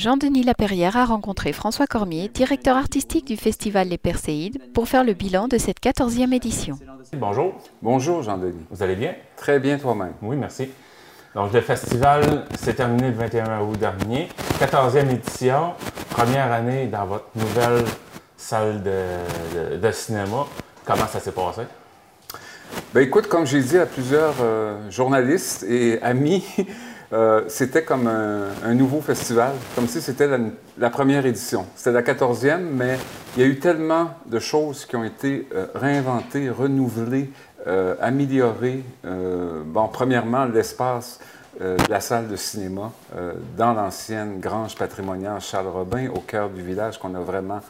Jean-Denis Laperrière a rencontré François Cormier, directeur artistique du Festival Les Perséides, pour faire le bilan de cette 14e édition. Bonjour. Bonjour Jean-Denis. Vous allez bien? Très bien toi-même. Oui, merci. Donc, le festival s'est terminé le 21 août dernier. 14e édition, première année dans votre nouvelle salle de, cinéma. Comment ça s'est passé? Ben écoute, comme j'ai dit à plusieurs euh, journalistes et amis, euh, c'était comme un, nouveau festival, comme si c'était la, première édition. C'était la 14e, mais il y a eu tellement de choses qui ont été euh, réinventées, renouvelées, améliorées. bon, premièrement, l'espace de la salle de cinéma dans l'ancienne grange patrimoniale Charles Robin, au cœur du village, qu'on a vraiment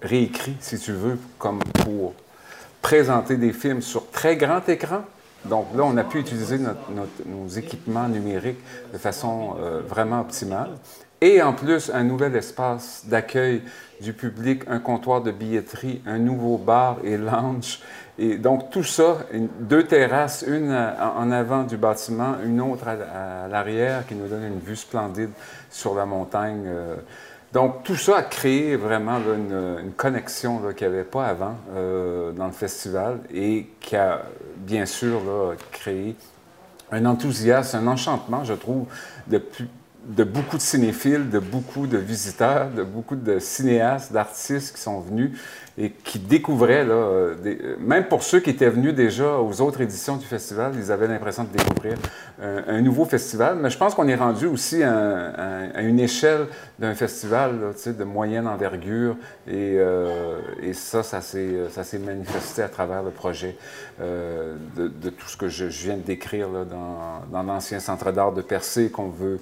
réécrit, si tu veux, comme pour présenter des films sur très grand écran. Donc là, on a pu utiliser nos équipements numériques de façon euh, vraiment optimale. Et en plus, un nouvel espace d'accueil du public, un comptoir de billetterie, un nouveau bar et lounge. Et donc tout ça, deux terrasses, une en avant du bâtiment, une autre à, l'arrière qui nous donne une vue splendide sur la montagne. Euh, donc, tout ça a créé vraiment une, connexion qu'il n'y avait pas avant euh, dans le festival et qui a bien sûr créé un enthousiasme, un enchantement, je trouve, de, de beaucoup de cinéphiles, de beaucoup de visiteurs, de beaucoup de cinéastes, d'artistes qui sont venus et qui découvraient, là, euh, euh, même pour ceux qui étaient venus déjà aux autres éditions du festival, ils avaient l'impression de découvrir un, nouveau festival. Mais je pense qu'on est rendu aussi à, une échelle d'un festival de moyenne envergure et, euh, ça, ça s'est manifesté à travers le projet de, tout ce que je, viens de décrire dans, dans l'ancien centre d'art de Percé qu'on veut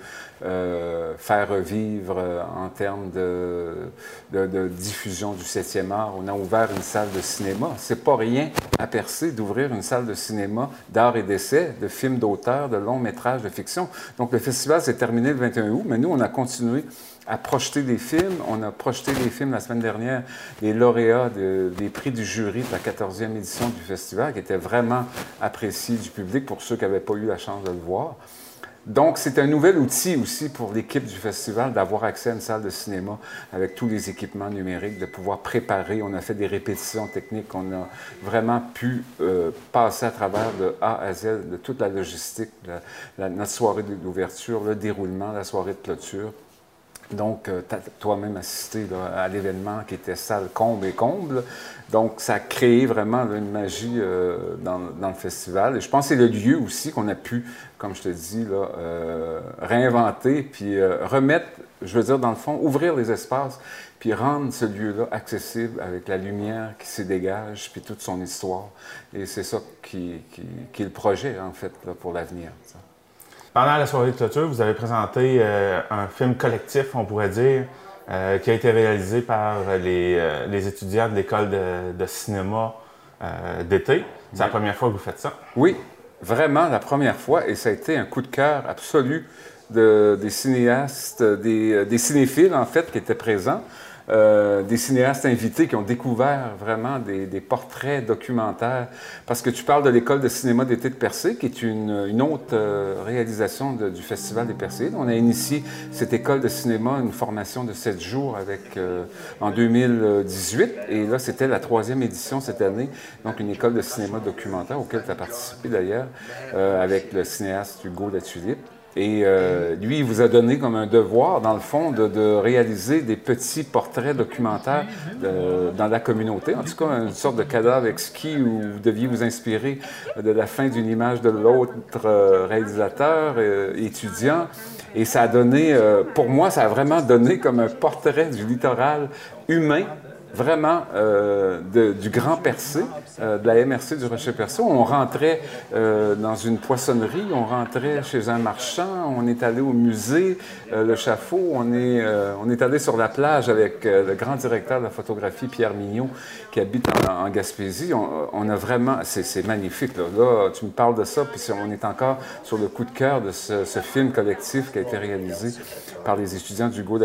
faire revivre en termes de, diffusion du 7e art on a ouvert une salle de cinéma. C'est pas rien à percer d'ouvrir une salle de cinéma d'art et d'essai, de films d'auteur, de longs métrages de fiction. Donc le festival s'est terminé le 21 août, mais nous, on a continué à projeter des films. On a projeté des films la semaine dernière, les lauréats des prix du jury de la 14e édition du festival, qui étaient vraiment appréciés du public pour ceux qui n'avaient pas eu la chance de le voir. Donc, c'est un nouvel outil aussi pour l'équipe du festival d'avoir accès à une salle de cinéma avec tous les équipements numériques, de pouvoir préparer. On a fait des répétitions techniques, on a vraiment pu euh, passer à travers de A à Z de toute la logistique, notre soirée d'ouverture, le déroulement, la soirée de clôture. Donc, euh, toi-même assisté à l'événement qui était salle comble et comble. Donc, ça a créé vraiment une magie euh, dans, le festival. Et je pense que c'est le lieu aussi qu'on a pu, comme je te dis, là, euh, réinventer, puis remettre, je veux dire, dans le fond, ouvrir les espaces, puis rendre ce lieu-là accessible avec la lumière qui s'y dégage, puis toute son histoire. Et c'est ça qui, qui, est le projet, en fait, pour l'avenir. Pendant la soirée de clôture, vous avez présenté euh, un film collectif, on pourrait dire, euh, qui a été réalisé par les, euh, étudiants de l'école de, cinéma d'été. C'est la première fois que vous faites ça? Oui, vraiment la première fois, et ça a été un coup de cœur absolu des cinéastes, des, des cinéphiles en fait, qui étaient présents. Euh, des cinéastes invités qui ont découvert vraiment des, portraits documentaires. Parce que tu parles de l'école de cinéma d'été de Percé, qui est une, autre euh, réalisation du Festival des Percées. On a initié cette école de cinéma, une formation de sept jours avec, euh, en 2018. Et là, c'était la troisième édition cette année. Donc, une école de cinéma documentaire auquel tu as participé d'ailleurs, avec le cinéaste Hugo Latulippe. Et euh, lui, il vous a donné comme un devoir, dans le fond, de, réaliser des petits portraits documentaires dans la communauté. En tout cas, une sorte de cadavre exquis où vous deviez vous inspirer de la fin d'une image de l'autre euh, réalisateur, euh, étudiant. Et ça a donné, pour moi, ça a vraiment donné comme un portrait du littoral humain vraiment euh, du Grand Percé, euh, de la MRC du Rocher-Percé. On rentrait euh, dans une poissonnerie, on rentrait chez un marchand, on est allé au musée, le Chafaud, on est, on est allé sur la plage avec le grand directeur de la photographie, Pierre Mignot, qui habite en, Gaspésie. On, a vraiment, c'est magnifique. Là. tu me parles de ça, puis on est encore sur le coup de cœur de ce, film collectif qui a été réalisé par les étudiants du Go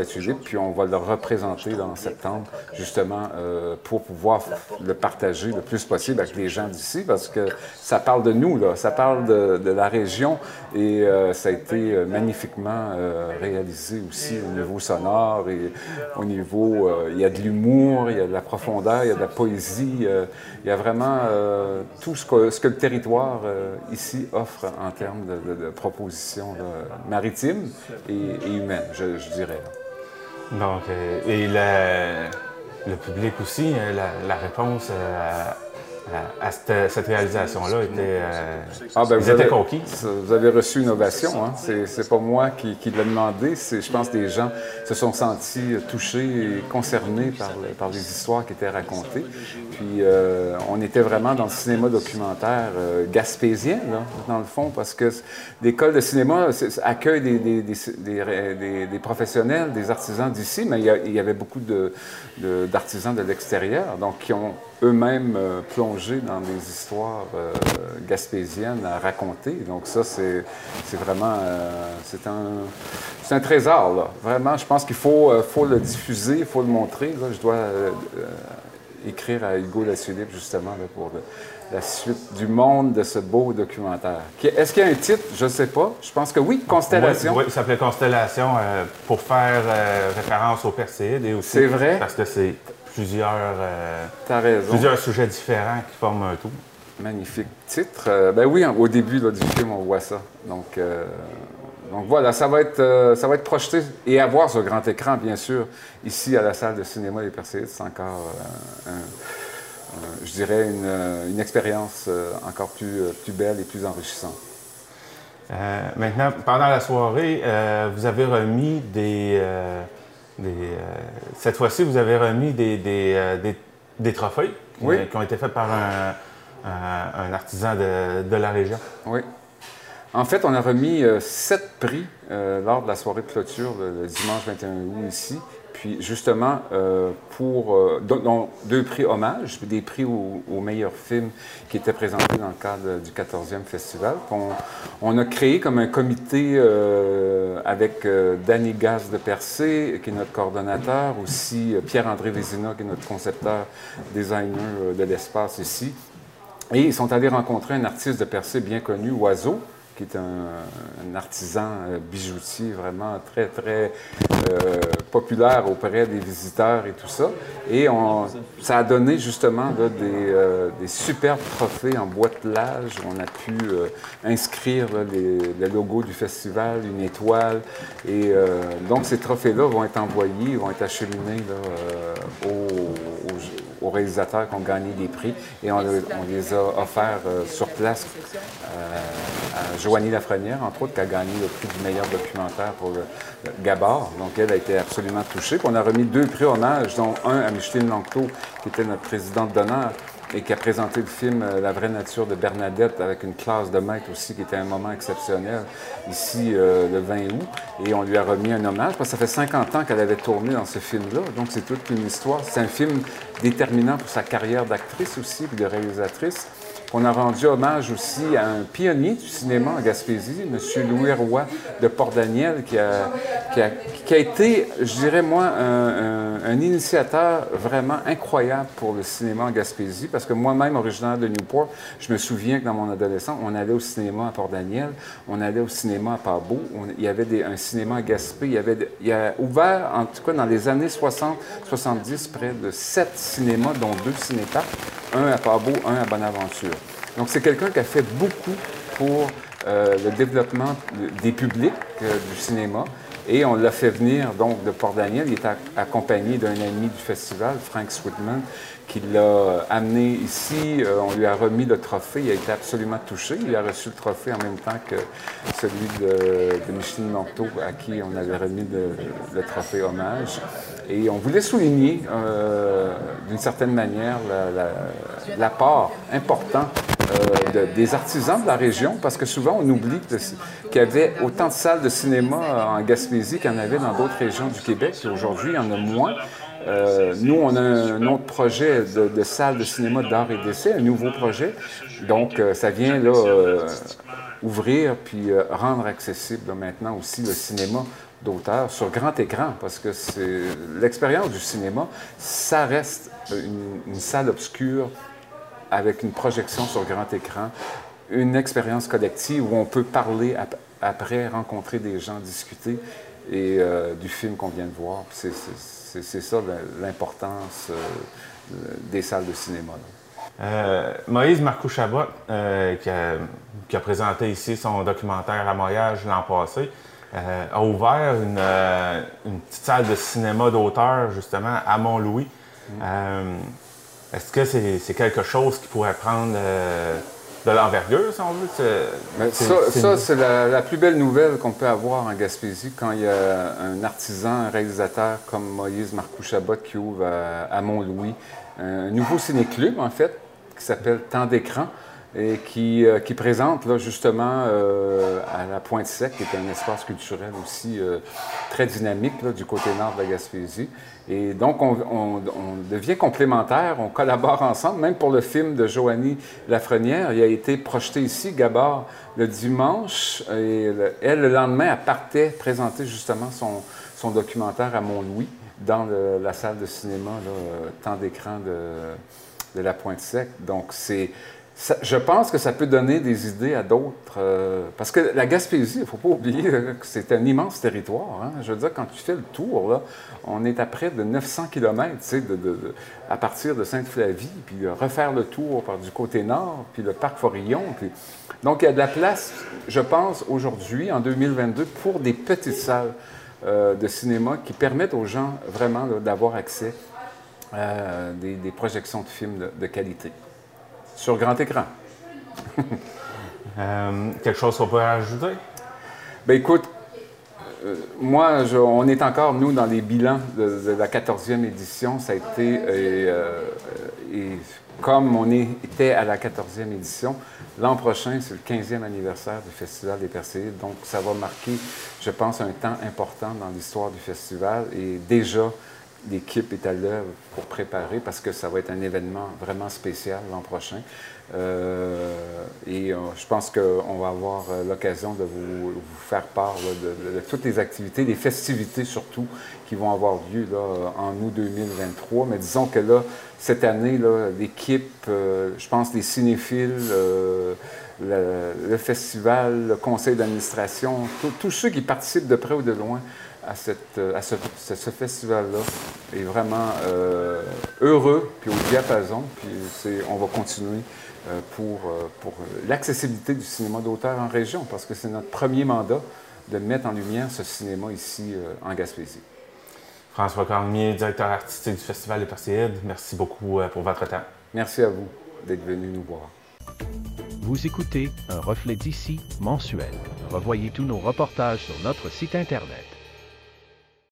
puis on va le représenter dans septembre, justement justement euh, pour pouvoir le partager le plus possible avec les gens d'ici, parce que ça parle de nous, là, ça parle de, la région et euh, ça a été magnifiquement réalisé aussi au niveau sonore et au niveau, il y a de l'humour, il y a de la profondeur, il y a de la poésie, il y a vraiment tout ce que, ce que, le territoire ici offre en termes de, propositions maritimes et, humaines, je, je dirais. Donc, euh, et le, le, public aussi, hein, la, la réponse euh, à, cette, réalisation-là était, euh, ah, ben, vous avez, conquis. Vous avez reçu une ovation. Hein? C'est pas moi qui, qui l'ai demandé. Je pense que les gens se sont sentis touchés et concernés par, par les histoires qui étaient racontées. Puis euh, on était vraiment dans le cinéma documentaire euh, gaspésien, là, dans le fond, parce que l'école de cinéma accueille des, des, des, des, professionnels, des artisans d'ici, mais il y, avait beaucoup d'artisans de, de l'extérieur, donc qui ont eux-mêmes euh, dans des histoires euh, gaspésiennes à raconter. Donc ça, c'est vraiment euh, c'est un, un, trésor. Là. Vraiment, je pense qu'il faut, faut le diffuser, il faut le montrer. Là. Je dois écrire à Hugo Lassulip justement là, pour la suite du monde de ce beau documentaire. Est-ce qu'il y a un titre? Je ne sais pas. Je pense que oui, Constellation. Oui, ça s'appelait Constellation pour faire référence au Perséide et aussi... C'est vrai? Parce que c'est plusieurs, euh, plusieurs sujets différents qui forment un tout. Magnifique titre. Euh, ben oui, au début du film, on voit ça. Donc, euh, donc voilà, ça va, être, ça va être projeté et à voir sur grand écran, bien sûr, ici à la salle de cinéma des Perséides. C'est encore, je dirais, une, une expérience encore plus, plus belle et plus enrichissante. maintenant, pendant la soirée, vous avez remis des euh, cette fois-ci, vous avez remis des, des, euh, trophées qui, ont été faits par un, artisan de, la région. Oui. En fait, on a remis euh, sept prix lors de la soirée de clôture le dimanche 21 août ici. Puis justement, euh, pour euh, deux prix hommages, des prix aux, meilleurs films qui étaient présentés dans le cadre du 14e festival. On, a créé comme un comité euh, avec Danny Gaz de Percé, qui est notre coordonnateur, aussi Pierre-André Vézina, qui est notre concepteur, designer de l'espace ici. Et ils sont allés rencontrer un artiste de Percé bien connu, Oiseau, qui est un, artisan euh, bijoutier vraiment très, très euh, populaire auprès des visiteurs et tout ça. Et on, ça a donné justement des, euh, des, superbes trophées en boîtelage où on a pu inscrire les, le logo du festival, une étoile. Et donc ces trophées-là vont être envoyés, vont être acheminés aux, réalisateurs qui ont gagné des prix et on, les a offerts sur place à Joanie Lafrenière, entre autres, qui a gagné le prix du meilleur documentaire pour le, Gabard. Donc, elle a été absolument touchée. Puis on a remis deux prix hommages, dont un à Micheline Lanctot, qui était notre présidente d'honneur et qui a présenté le film euh, La vraie nature de Bernadette avec une classe de maître aussi, qui était un moment exceptionnel ici euh, le 20 août. Et on lui a remis un hommage parce que ça fait 50 ans qu'elle avait tourné dans ce film-là. Donc c'est toute une histoire. C'est un film déterminant pour sa carrière d'actrice aussi, puis de réalisatrice. On a rendu hommage aussi à un pionnier du cinéma en Gaspésie, M. Louis Roy de Port-Daniel, qui a, été, je dirais moi, un, initiateur vraiment incroyable pour le cinéma en Gaspésie, parce que moi-même, originaire de Newport, je me souviens que dans mon adolescence, on allait au cinéma à Port-Daniel, on allait au cinéma à Parbeau, il y avait un cinéma à Gaspé, il y avait il a ouvert, en tout cas dans les années 60-70, près de sept cinémas, dont deux cinéparcs, un à Parbeau, un à Bonaventure. Donc, c'est quelqu'un qui a fait beaucoup pour euh, le développement des publics euh, du cinéma. Et on l'a fait venir donc de Port-Daniel. Il est accompagné d'un ami du festival, Frank Switman, qui l'a amené ici. Euh, on lui a remis le trophée. Il a été absolument touché. Il a reçu le trophée en même temps que celui de, de Micheline Monteau, à qui on avait remis le, trophée hommage. Et on voulait souligner, d'une certaine manière, l'apport important euh, des artisans de la région, parce que souvent on oublie qu'il y avait autant de salles de cinéma en Gaspésie qu'il y en avait dans d'autres régions du Québec, aujourd'hui il y en a moins. Euh, nous, on a un autre projet de, salle de cinéma d'art et d'essai, un nouveau projet. Donc, euh, ça vient là ouvrir puis rendre accessible maintenant aussi le cinéma d'auteur sur grand écran, parce que c'est l'expérience du cinéma, ça reste une, salle obscure avec une projection sur grand écran, une expérience collective où on peut parler après, rencontrer des gens, discuter et euh, du film qu'on vient de voir. C'est ça l'importance euh, des salles de cinéma. Euh, Moïse Marcou-Chabot, qui, qui, a présenté ici son documentaire à Moyage l'an passé, a ouvert une, petite salle de cinéma d'auteur, justement, à Mont-Louis. Euh, est-ce que c'est quelque chose qui pourrait prendre de l'envergure, si on veut? ça, c'est la, plus belle nouvelle qu'on peut avoir en Gaspésie quand il y a un artisan, un réalisateur comme Moïse Marcou-Chabot qui ouvre à, à Mont-Louis un nouveau ciné-club, en fait, qui s'appelle Temps d'écran et qui, euh, qui présente là, justement euh, à la Pointe Sec, qui est un espace culturel aussi euh, très dynamique là, du côté nord de la Gaspésie. Et donc, on, devient complémentaires, on collabore ensemble, même pour le film de Joanie Lafrenière. Il a été projeté ici, Gabard, le dimanche, et elle, le lendemain, elle partait présenter justement son, son documentaire à Mont-Louis dans la salle de cinéma, là, temps d'écran de, de la Pointe Sec. Donc, c'est je pense que ça peut donner des idées à d'autres. Euh, parce que la Gaspésie, il ne faut pas oublier que c'est un immense territoire. Hein. Je veux dire, quand tu fais le tour, là, on est à près de 900 km à partir de Sainte-Flavie, puis refaire le tour par du côté nord, puis le parc Forillon. Donc, il y a de la place, je pense, aujourd'hui, en 2022, pour des petites salles euh, de cinéma qui permettent aux gens vraiment d'avoir accès à des, projections de films de qualité sur grand écran. Euh, quelque chose qu'on peut ajouter? Bien, écoute, euh, moi, on est encore, nous, dans les bilans de, la 14e édition. Ça a été, euh, comme on était à la 14e édition, l'an prochain, c'est le 15e anniversaire du Festival des Perséides. Donc, ça va marquer, je pense, un temps important dans l'histoire du festival. Et déjà, l'équipe est à l'œuvre pour préparer parce que ça va être un événement vraiment spécial l'an prochain. Euh, et euh, je pense qu'on va avoir euh, l'occasion de vous, faire part de, toutes les activités, des festivités surtout, qui vont avoir lieu là, en août 2023. Mais disons que là, cette année, l'équipe, je pense, les cinéphiles, le, festival, le conseil d'administration, tous ceux qui participent de près ou de loin à, cette, euh, à ce, ce festival-là est vraiment euh, heureux, puis au diapason, puis on va continuer euh, pour, pour l'accessibilité du cinéma d'auteur en région, parce que c'est notre premier mandat de mettre en lumière ce cinéma ici en Gaspésie. François Cormier, directeur artistique du Festival des Perséides, merci beaucoup pour votre temps. Merci à vous d'être venu nous voir. Vous écoutez Un reflet d'ici mensuel. Revoyez tous nos reportages sur notre site Internet.